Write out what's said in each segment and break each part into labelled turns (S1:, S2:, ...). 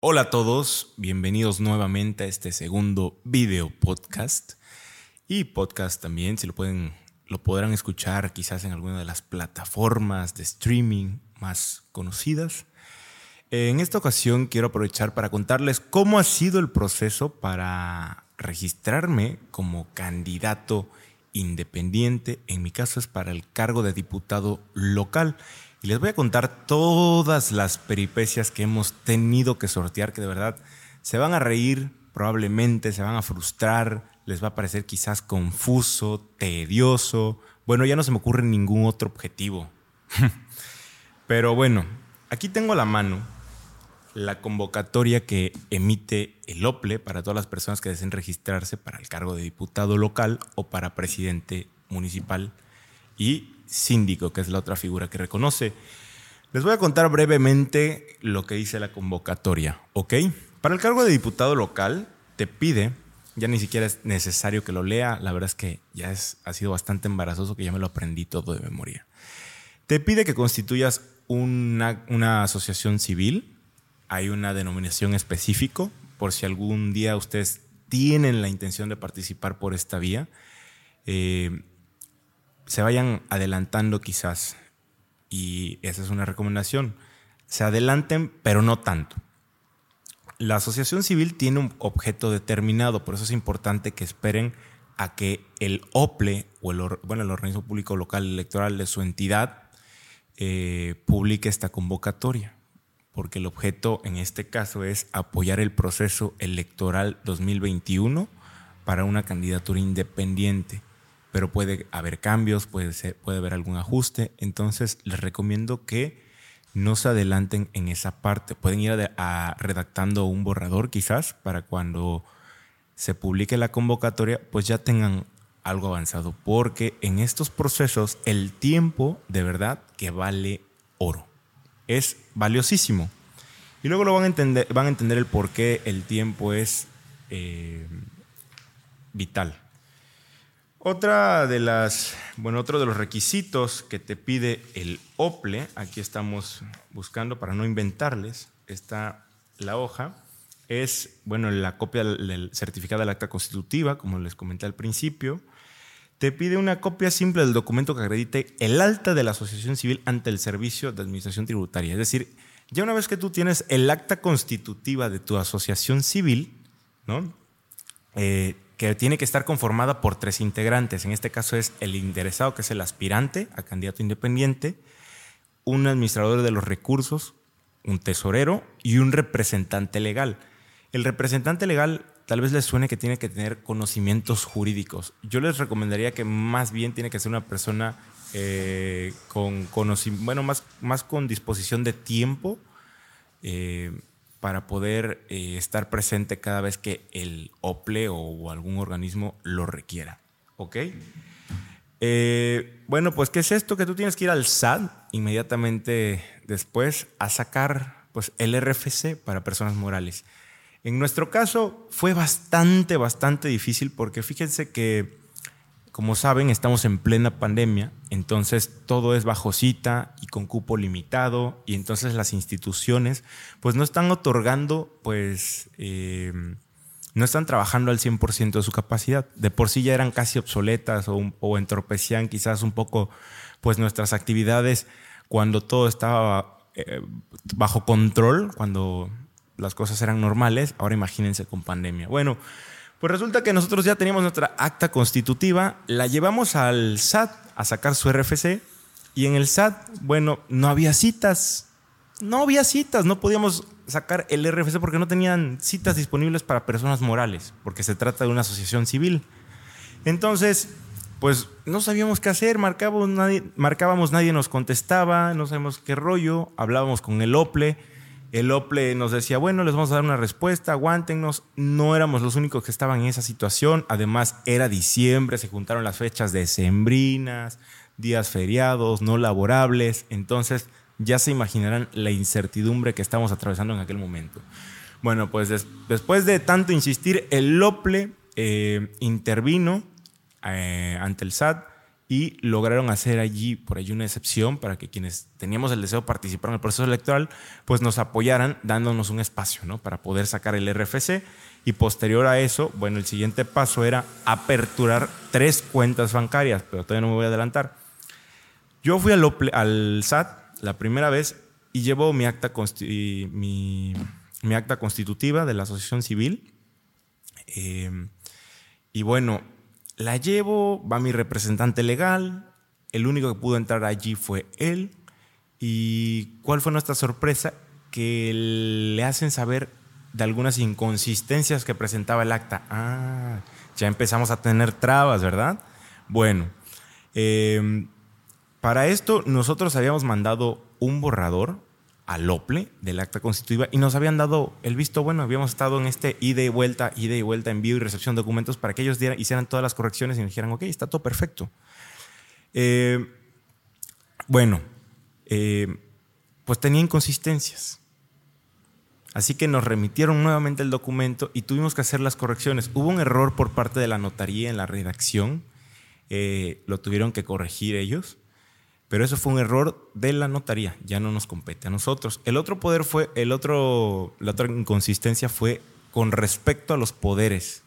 S1: Hola a todos, bienvenidos nuevamente a este segundo video podcast. Y podcast también, si lo pueden, lo podrán escuchar quizás en alguna de las plataformas de streaming más conocidas. En esta ocasión quiero aprovechar para contarles cómo ha sido el proceso para registrarme como candidato independiente, en mi caso es para el cargo de diputado local y les voy a contar todas las peripecias que hemos tenido que sortear, que de verdad se van a reír, probablemente se van a frustrar, les va a parecer quizás confuso, tedioso. Bueno, ya no se me ocurre ningún otro objetivo. Pero bueno, aquí tengo a la mano la convocatoria que emite el OPLE para todas las personas que deseen registrarse para el cargo de diputado local o para presidente municipal y síndico, que es la otra figura que reconoce. Les voy a contar brevemente lo que dice la convocatoria, ¿ok? Para el cargo de diputado local te pide, ya ni siquiera es necesario que lo lea, la verdad es que ya es, ha sido bastante embarazoso que ya me lo aprendí todo de memoria. Te pide que constituyas una, una asociación civil, hay una denominación específico, por si algún día ustedes tienen la intención de participar por esta vía. Eh, se vayan adelantando quizás. Y esa es una recomendación. Se adelanten, pero no tanto. La asociación civil tiene un objeto determinado, por eso es importante que esperen a que el OPLE o el, bueno, el organismo público local electoral de su entidad eh, publique esta convocatoria, porque el objeto en este caso es apoyar el proceso electoral 2021 para una candidatura independiente pero puede haber cambios, puede, ser, puede haber algún ajuste. Entonces les recomiendo que no se adelanten en esa parte. Pueden ir a, redactando un borrador quizás para cuando se publique la convocatoria, pues ya tengan algo avanzado, porque en estos procesos el tiempo de verdad que vale oro. Es valiosísimo. Y luego lo van a entender, van a entender el por qué el tiempo es eh, vital. Otra de las, bueno, otro de los requisitos que te pide el OPLE, aquí estamos buscando para no inventarles, está la hoja, es, bueno, la copia del certificado del acta constitutiva, como les comenté al principio. Te pide una copia simple del documento que acredite el alta de la asociación civil ante el servicio de administración tributaria. Es decir, ya una vez que tú tienes el acta constitutiva de tu asociación civil, ¿no? Eh, que tiene que estar conformada por tres integrantes. En este caso es el interesado, que es el aspirante a candidato independiente, un administrador de los recursos, un tesorero y un representante legal. El representante legal tal vez les suene que tiene que tener conocimientos jurídicos. Yo les recomendaría que más bien tiene que ser una persona eh, con bueno, más, más con disposición de tiempo. Eh, para poder eh, estar presente cada vez que el OPLE o, algún organismo lo requiera. ¿Ok? Eh, bueno, pues ¿qué es esto? Que tú tienes que ir al SAT inmediatamente después a sacar pues, el RFC para personas morales. En nuestro caso fue bastante, bastante difícil porque fíjense que como saben, estamos en plena pandemia, entonces todo es bajo cita y con cupo limitado, y entonces las instituciones pues no están otorgando, pues eh, no están trabajando al 100% de su capacidad. De por sí ya eran casi obsoletas o, entorpecían quizás un poco pues nuestras actividades cuando todo estaba eh, bajo control, cuando las cosas eran normales. Ahora imagínense con pandemia. Bueno, pues resulta que nosotros ya teníamos nuestra acta constitutiva, la llevamos al SAT a sacar su RFC y en el SAT, bueno, no había citas. No había citas, no podíamos sacar el RFC porque no tenían citas disponibles para personas morales, porque se trata de una asociación civil. Entonces, pues no sabíamos qué hacer, marcábamos nadie, marcábamos, nadie nos contestaba, no sabemos qué rollo, hablábamos con el OPLE el OPLE nos decía, bueno, les vamos a dar una respuesta, aguántenos. No éramos los únicos que estaban en esa situación. Además, era diciembre, se juntaron las fechas decembrinas, días feriados, no laborables. Entonces, ya se imaginarán la incertidumbre que estamos atravesando en aquel momento. Bueno, pues después de tanto insistir, el OPLE eh, intervino eh, ante el SAT y lograron hacer allí por allí una excepción para que quienes teníamos el deseo de participar en el proceso electoral pues nos apoyaran dándonos un espacio ¿no? para poder sacar el RFC y posterior a eso, bueno, el siguiente paso era aperturar tres cuentas bancarias, pero todavía no me voy a adelantar. Yo fui al, al SAT la primera vez y llevo mi acta, mi, acta constitutiva de la asociación civil. Eh, y bueno, la llevo, va mi representante legal, el único que pudo entrar allí fue él. ¿Y cuál fue nuestra sorpresa? Que le hacen saber de algunas inconsistencias que presentaba el acta. Ah, ya empezamos a tener trabas, ¿verdad? Bueno, em, para esto nosotros habíamos mandado un borrador al OPLE del acta constitutiva y nos habían dado el visto bueno. Habíamos estado en este ida y vuelta, ida y vuelta, envío y recepción de documentos para que ellos hicieran todas las correcciones y nos dijeran, ok, está todo perfecto. Eh, bueno, eh, pues tenía inconsistencias. Así que nos remitieron nuevamente el documento y tuvimos que hacer las correcciones. Hubo un error por parte de la notaría en la redacción, eh, lo tuvieron que corregir ellos. Pero eso fue un error de la notaría, ya no nos compete a nosotros. El otro poder fue, el otro, la otra inconsistencia fue con respecto a los poderes,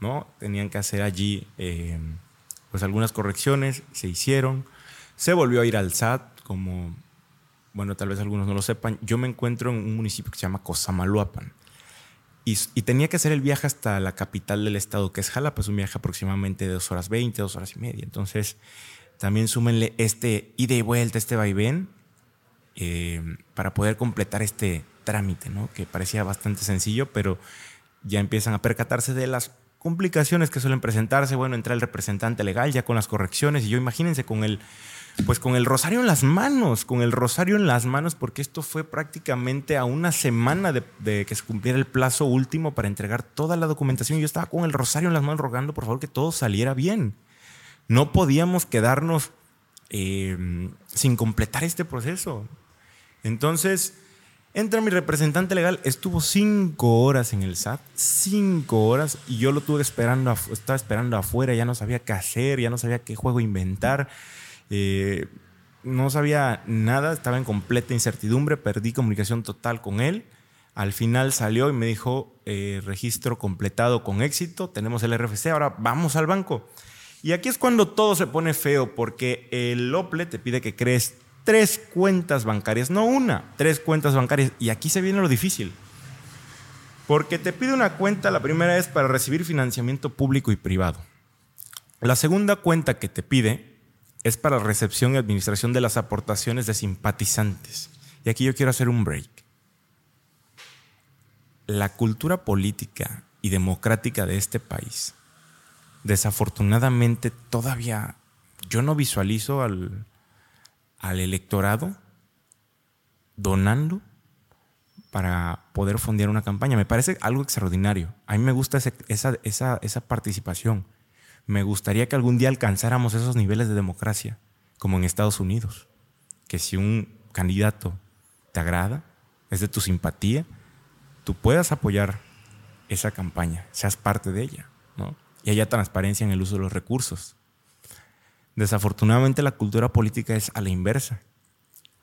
S1: ¿no? Tenían que hacer allí eh, pues algunas correcciones, se hicieron. Se volvió a ir al SAT, como, bueno, tal vez algunos no lo sepan. Yo me encuentro en un municipio que se llama Cosamaluapan. Y, y, tenía que hacer el viaje hasta la capital del estado, que es Jalapa, es un viaje aproximadamente de dos horas veinte, dos horas y media. Entonces, también súmenle este ida y vuelta, este vaivén, eh, para poder completar este trámite, ¿no? que parecía bastante sencillo, pero ya empiezan a percatarse de las complicaciones que suelen presentarse. Bueno, entra el representante legal ya con las correcciones y yo imagínense con el, pues con el rosario en las manos, con el rosario en las manos, porque esto fue prácticamente a una semana de, de, que se cumpliera el plazo último para entregar toda la documentación. Yo estaba con el rosario en las manos rogando por favor que todo saliera bien. No podíamos quedarnos eh, sin completar este proceso. Entonces, entra mi representante legal, estuvo cinco horas en el SAT, cinco horas, y yo lo tuve esperando, estaba esperando afuera, ya no sabía qué hacer, ya no sabía qué juego inventar, eh, no sabía nada, estaba en completa incertidumbre, perdí comunicación total con él. Al final salió y me dijo, eh, registro completado con éxito, tenemos el RFC, ahora vamos al banco. Y aquí es cuando todo se pone feo, porque el OPLE te pide que crees tres cuentas bancarias, no una, tres cuentas bancarias. Y aquí se viene lo difícil. Porque te pide una cuenta, la primera es para recibir financiamiento público y privado. La segunda cuenta que te pide es para recepción y administración de las aportaciones de simpatizantes. Y aquí yo quiero hacer un break. La cultura política y democrática de este país desafortunadamente todavía yo no visualizo al, al electorado donando para poder fondear una campaña. Me parece algo extraordinario. A mí me gusta esa, esa, esa participación. Me gustaría que algún día alcanzáramos esos niveles de democracia, como en Estados Unidos. Que si un candidato te agrada, es de tu simpatía, tú puedas apoyar esa campaña, seas parte de ella. Y haya transparencia en el uso de los recursos. Desafortunadamente la cultura política es a la inversa.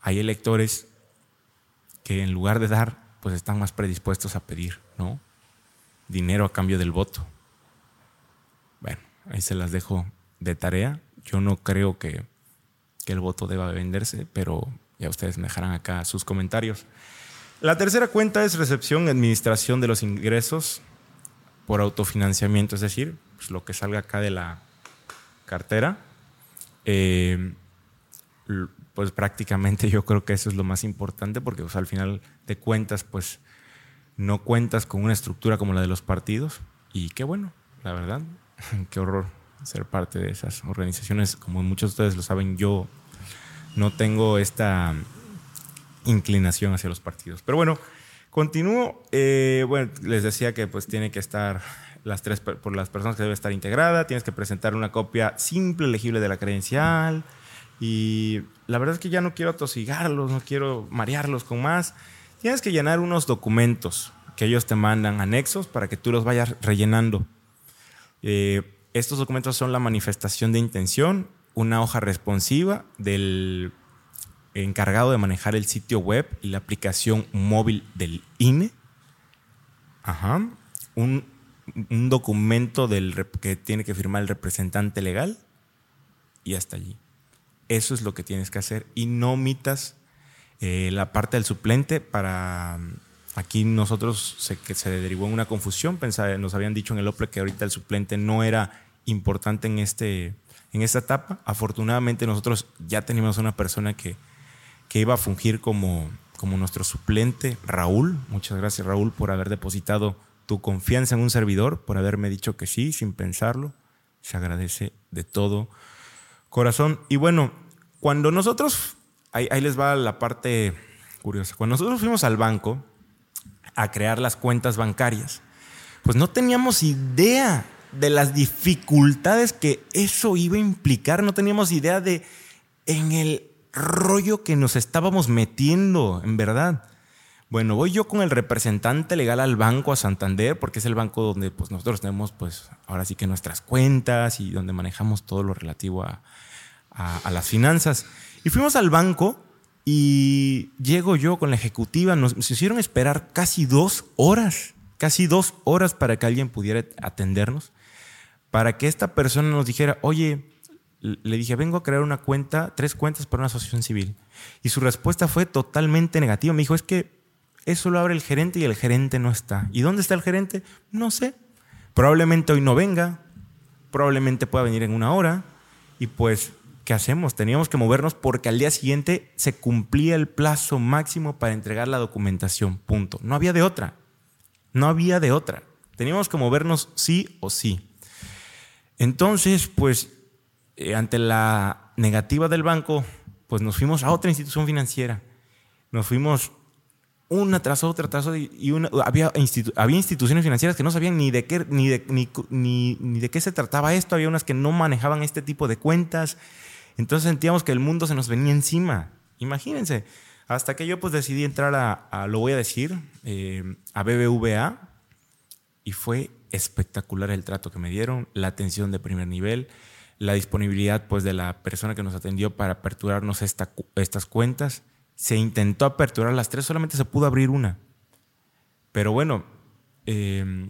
S1: Hay electores que en lugar de dar, pues están más predispuestos a pedir, ¿no? Dinero a cambio del voto. Bueno, ahí se las dejo de tarea. Yo no creo que, que el voto deba venderse, pero ya ustedes me dejarán acá sus comentarios. La tercera cuenta es recepción y administración de los ingresos por autofinanciamiento, es decir, pues, lo que salga acá de la cartera. Eh, pues prácticamente yo creo que eso es lo más importante porque pues, al final de cuentas pues no cuentas con una estructura como la de los partidos y qué bueno, la verdad, qué horror ser parte de esas organizaciones. Como muchos de ustedes lo saben, yo no tengo esta inclinación hacia los partidos. Pero bueno, continúo. Eh, bueno, les decía que pues tiene que estar las tres por las personas que debe estar integrada, tienes que presentar una copia simple, legible de la credencial y la verdad es que ya no quiero atosigarlos, no quiero marearlos con más. Tienes que llenar unos documentos que ellos te mandan anexos para que tú los vayas rellenando. Eh, estos documentos son la manifestación de intención, una hoja responsiva del encargado de manejar el sitio web y la aplicación móvil del INE. Ajá. Un, documento del, que tiene que firmar el representante legal y hasta allí. Eso es lo que tienes que hacer y no omitas eh, la parte del suplente para... Aquí nosotros se, que se derivó en una confusión, pensaba, nos habían dicho en el OPLE que ahorita el suplente no era importante en, este, en esta etapa. Afortunadamente nosotros ya teníamos una persona que, que iba a fungir como, como nuestro suplente, Raúl. Muchas gracias Raúl por haber depositado tu confianza en un servidor, por haberme dicho que sí, sin pensarlo. Se agradece de todo corazón. Y bueno, cuando nosotros, ahí, les va la parte curiosa, cuando nosotros fuimos al banco a crear las cuentas bancarias, pues no teníamos idea de las dificultades que eso iba a implicar, no teníamos idea de en el rollo que nos estábamos metiendo, en verdad. Bueno, voy yo con el representante legal al banco, a Santander, porque es el banco donde pues, nosotros tenemos, pues, ahora sí que nuestras cuentas y donde manejamos todo lo relativo a, las finanzas. Y fuimos al banco y llego yo con la ejecutiva. Nos, hicieron esperar casi dos horas, casi dos horas para que alguien pudiera atendernos, para que esta persona nos dijera, oye, le dije, vengo a crear una cuenta, tres cuentas para una asociación civil. Y su respuesta fue totalmente negativa. Me dijo, es que eso lo abre el gerente y el gerente no está. ¿Y dónde está el gerente? No sé. Probablemente hoy no venga, probablemente pueda venir en una hora. Y pues ¿qué hacemos? Teníamos que movernos porque al día siguiente se cumplía el plazo máximo para entregar la documentación. Punto. No había de otra. No había de otra. Teníamos que movernos sí o sí. Entonces, pues, eh, ante la negativa del banco, pues nos fuimos a otra institución financiera. Nos fuimos una tras otra, tras y había, había instituciones financieras que no sabían ni de, qué, ni de qué se trataba esto, había unas que no manejaban este tipo de cuentas, entonces sentíamos que el mundo se nos venía encima. Imagínense. Hasta que yo pues decidí entrar a, lo voy a decir, eh, a BBVA y fue espectacular el trato que me dieron, la atención de primer nivel, la disponibilidad pues de la persona que nos atendió para aperturarnos estas cuentas. Se intentó aperturar las tres, solamente se pudo abrir una. Pero bueno, eh,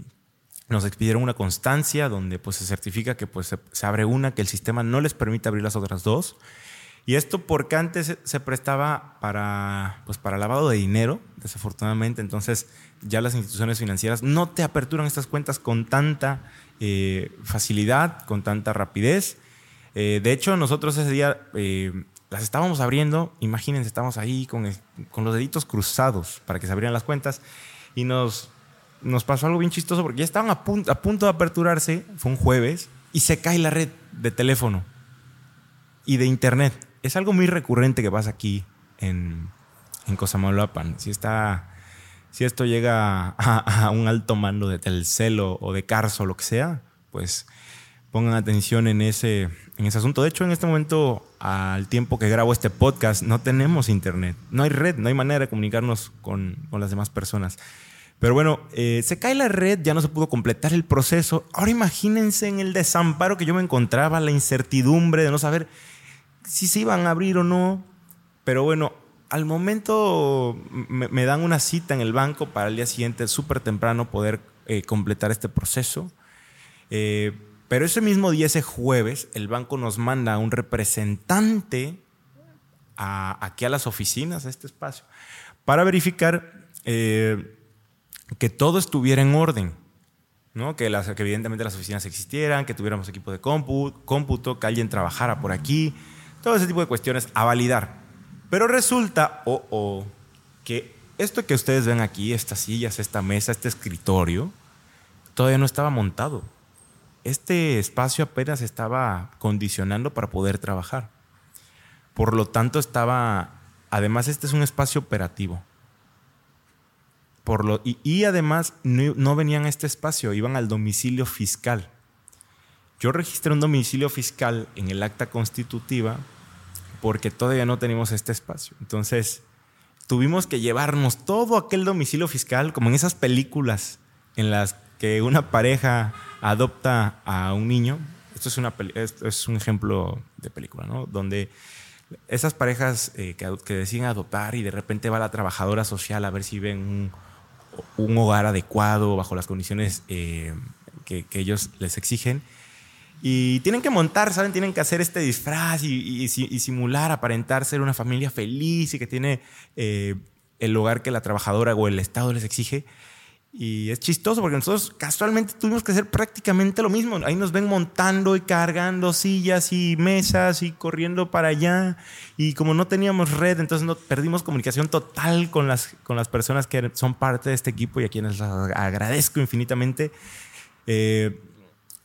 S1: nos expidieron una constancia donde pues, se certifica que pues, se, abre una, que el sistema no les permite abrir las otras dos. Y esto porque antes se prestaba para, pues, para lavado de dinero, desafortunadamente. Entonces ya las instituciones financieras no te aperturan estas cuentas con tanta eh, facilidad, con tanta rapidez. Eh, de hecho, nosotros ese día eh, las estábamos abriendo. Imagínense, estábamos ahí con, con los deditos cruzados para que se abrieran las cuentas. Y nos nos pasó algo bien chistoso porque ya estaban a punto, a punto de aperturarse, fue un jueves, y se cae la red de teléfono y de internet. Es algo muy recurrente que pasa aquí en, en Cosamaloapan. Si, si esto llega a, un alto mando de Telcel o, de Carso o lo que sea, pues pongan atención en ese, en ese asunto. De hecho, en este momento, al tiempo que grabo este podcast, no tenemos internet. No hay red, no hay manera de comunicarnos con, con las demás personas. Pero bueno, eh, se cae la red, ya no se pudo completar el proceso. Ahora imagínense en el desamparo que yo me encontraba, la incertidumbre de no saber si se iban a abrir o no. Pero bueno, al momento me, dan una cita en el banco para el día siguiente, súper temprano, poder eh, completar este proceso. Eh, pero ese mismo día, ese jueves, el banco nos manda a un representante aquí a las oficinas, a este espacio, para verificar que todo estuviera en orden, ¿no? que, evidentemente las oficinas existieran, que tuviéramos equipo de cómputo, que alguien trabajara por aquí, todo ese tipo de cuestiones a validar. Pero resulta, o que esto que ustedes ven aquí, estas sillas, esta mesa, este escritorio, todavía no estaba montado. Este espacio apenas estaba condicionando para poder trabajar. Por lo tanto, estaba, además este es un espacio operativo lo, y, además no, venían a este espacio, iban al domicilio fiscal. Yo registré un domicilio fiscal en el acta constitutiva porque todavía no teníamos este espacio. Entonces, tuvimos que llevarnos todo aquel domicilio fiscal, como en esas películas en las que una pareja adopta a un niño. Esto es, una, es un ejemplo excelente película, ¿no? Donde esas parejas eh, que, deciden adoptar y de repente va la trabajadora social a ver si ven un, hogar adecuado bajo las condiciones eh, que, ellos les exigen. Y tienen que montar, ¿saben? Tienen que hacer este disfraz y, simular, aparentar ser una familia feliz y que tiene eh, el hogar que la trabajadora o el Estado les exige. Y es chistoso porque nosotros casualmente tuvimos que hacer prácticamente lo mismo. Ahí nos ven montando y cargando sillas y mesas y corriendo para allá. Y como no teníamos red, entonces no, perdimos comunicación total con las, con las personas que son parte de este equipo y a quienes les agradezco infinitamente. Eh,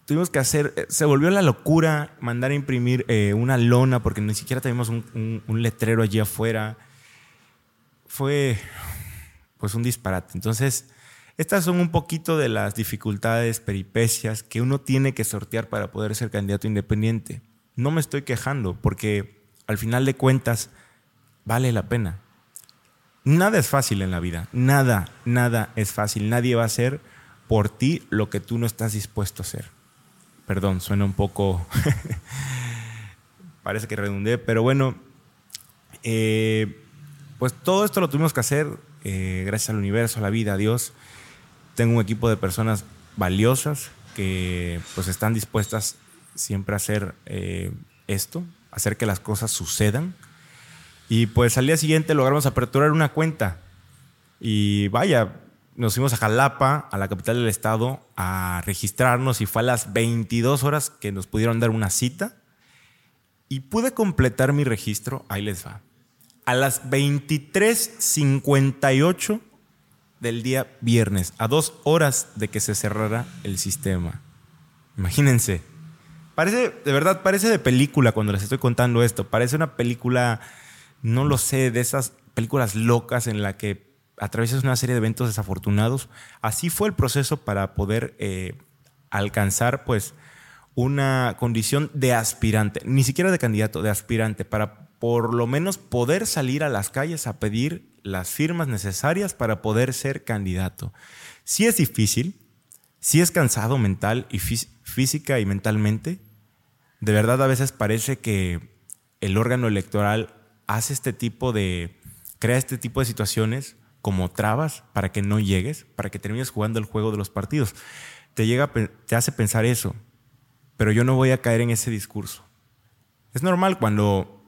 S1: tuvimos que hacer, eh, se volvió la locura mandar a imprimir eh, una lona porque ni siquiera teníamos un, un letrero allí afuera. Fue pues un disparate. Entonces estas son un poquito de las dificultades, peripecias que uno tiene que sortear para poder ser candidato independiente. No me estoy quejando porque al final de cuentas vale la pena. Nada es fácil en la vida, nada, nada es fácil. Nadie va a hacer por ti lo que tú no estás dispuesto a hacer. Perdón, suena un poco, parece que redundé, pero bueno, eh, pues todo esto lo tuvimos que hacer eh, gracias al universo, a la vida, a Dios tengo un equipo de personas valiosas que pues están dispuestas siempre a hacer eh, esto, hacer que las cosas sucedan. Y pues al día siguiente logramos aperturar una cuenta. Y vaya, nos fuimos a Jalapa, a la capital del estado, a registrarnos y fue a las 22 horas que nos pudieron dar una cita. Y pude completar mi registro, ahí les va. A las 23.58 del día viernes, a dos horas de que se cerrara el sistema. Imagínense. Parece, de verdad, parece de película cuando les estoy contando esto. Parece una película, no lo sé, de esas películas locas en la que atraviesas una serie de eventos desafortunados. Así fue el proceso para poder eh, alcanzar, pues, una condición de aspirante, ni siquiera de candidato, de aspirante, para por lo menos poder salir a las calles a pedir las firmas necesarias para poder ser candidato. Si es difícil, si es cansado mental y física y mentalmente. De verdad a veces parece que el órgano electoral hace este tipo de, crea este tipo de situaciones como trabas para que no llegues, para que termines jugando el juego de los partidos. Te, llega, te hace pensar eso, pero yo no voy a caer en ese discurso. Es normal cuando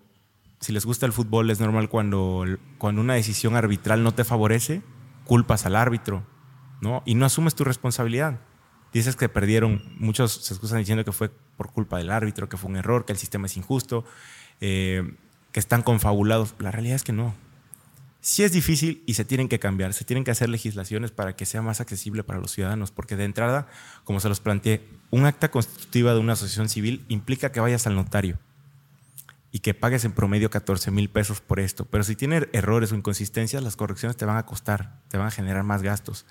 S1: si les gusta el fútbol, es normal cuando, una decisión arbitral no te favorece, culpas al árbitro, ¿no? Y no asumes tu responsabilidad. Dices que perdieron, muchos se excusan diciendo que fue por culpa del árbitro, que fue un error, que el sistema es injusto, eh, que están confabulados. La realidad es que no. Sí es difícil y se tienen que cambiar, se tienen que hacer legislaciones para que sea más accesible para los ciudadanos, porque de entrada, como se los planteé, un acta constitutiva de una asociación civil implica que vayas al notario y que pagues en promedio 14 mil pesos por esto. Pero si tiene errores o inconsistencias, las correcciones te van a costar, te van a generar más gastos.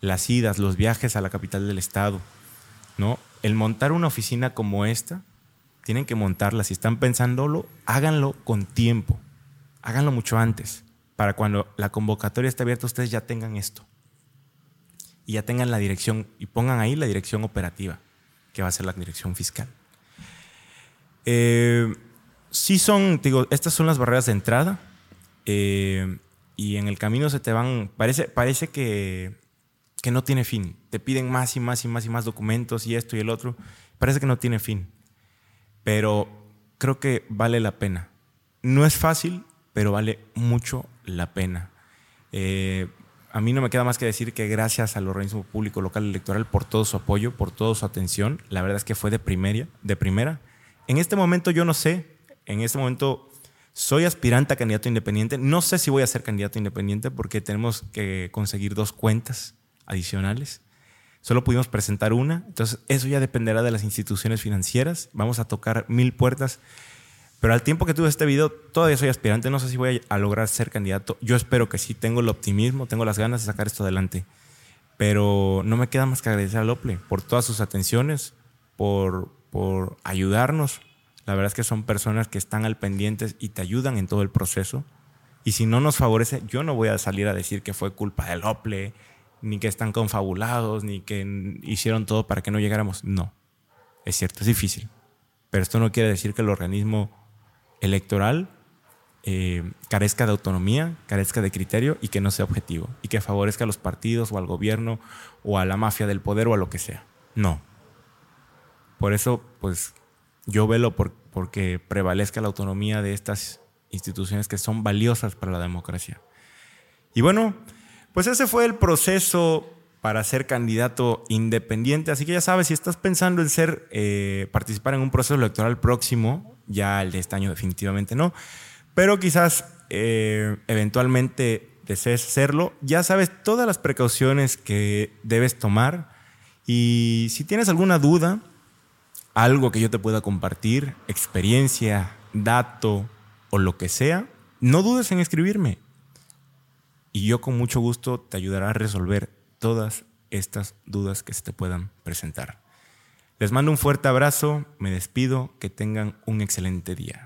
S1: Las idas, los viajes a la capital del estado, ¿no? El montar una oficina como esta, tienen que montarla. Si están pensándolo, háganlo con tiempo. Háganlo mucho antes, para cuando la convocatoria esté abierta, ustedes ya tengan esto. Y ya tengan la dirección, y pongan ahí la dirección operativa, que va a ser la dirección fiscal. Eh, sí son, digo, estas son las barreras de entrada. Eh, y en el camino se te van, parece, parece que, que no tiene fin. Te piden más y más y más y más documentos y esto y el otro. Parece que no tiene fin. Pero creo que vale la pena. No es fácil, pero vale mucho la pena. Eh, a mí no me queda más que decir que gracias al organismo público local electoral por todo su apoyo, por toda su atención. La verdad es que fue de, primera, de primera. En este momento yo no sé en este momento soy aspirante a candidato independiente. No sé si voy a ser candidato independiente porque tenemos que conseguir dos cuentas adicionales. Solo pudimos presentar una, entonces eso ya dependerá de las instituciones financieras. Vamos a tocar mil puertas. Pero al tiempo que tuve este video, todavía soy aspirante. No sé si voy a lograr ser candidato. Yo espero que sí. Tengo el optimismo, tengo las ganas de sacar esto adelante. Pero no me queda más que agradecer al OPLE por todas sus atenciones, por, por ayudarnos, la verdad es que son personas que están al pendientes y te ayudan en todo el proceso. Y si no nos favorece, yo no voy a salir a decir que fue culpa del OPLE, ni que están confabulados, ni que hicieron todo para que no llegáramos. No. Es cierto, es difícil. pero esto no quiere decir que el organismo electoral eh, carezca de autonomía, carezca de criterio y que no sea objetivo y que favorezca a los partidos o al gobierno o a la mafia del poder o a lo que sea. No. Por eso, pues yo velo por, porque prevalezca la autonomía de estas instituciones que son valiosas para la democracia. Y bueno, pues ese fue el proceso para ser candidato independiente. Así que ya sabes, si estás pensando en ser, eh, participar en un proceso electoral próximo, ya el de este año definitivamente no, pero quizás eh, eventualmente desees hacerlo, ya sabes todas las precauciones que debes tomar y si tienes alguna duda, algo que yo te pueda compartir, experiencia, dato o lo que sea, no dudes en escribirme. Y yo con mucho gusto te ayudaré a resolver todas estas dudas que se te puedan presentar. Les mando un fuerte abrazo, me despido, que tengan un excelente día.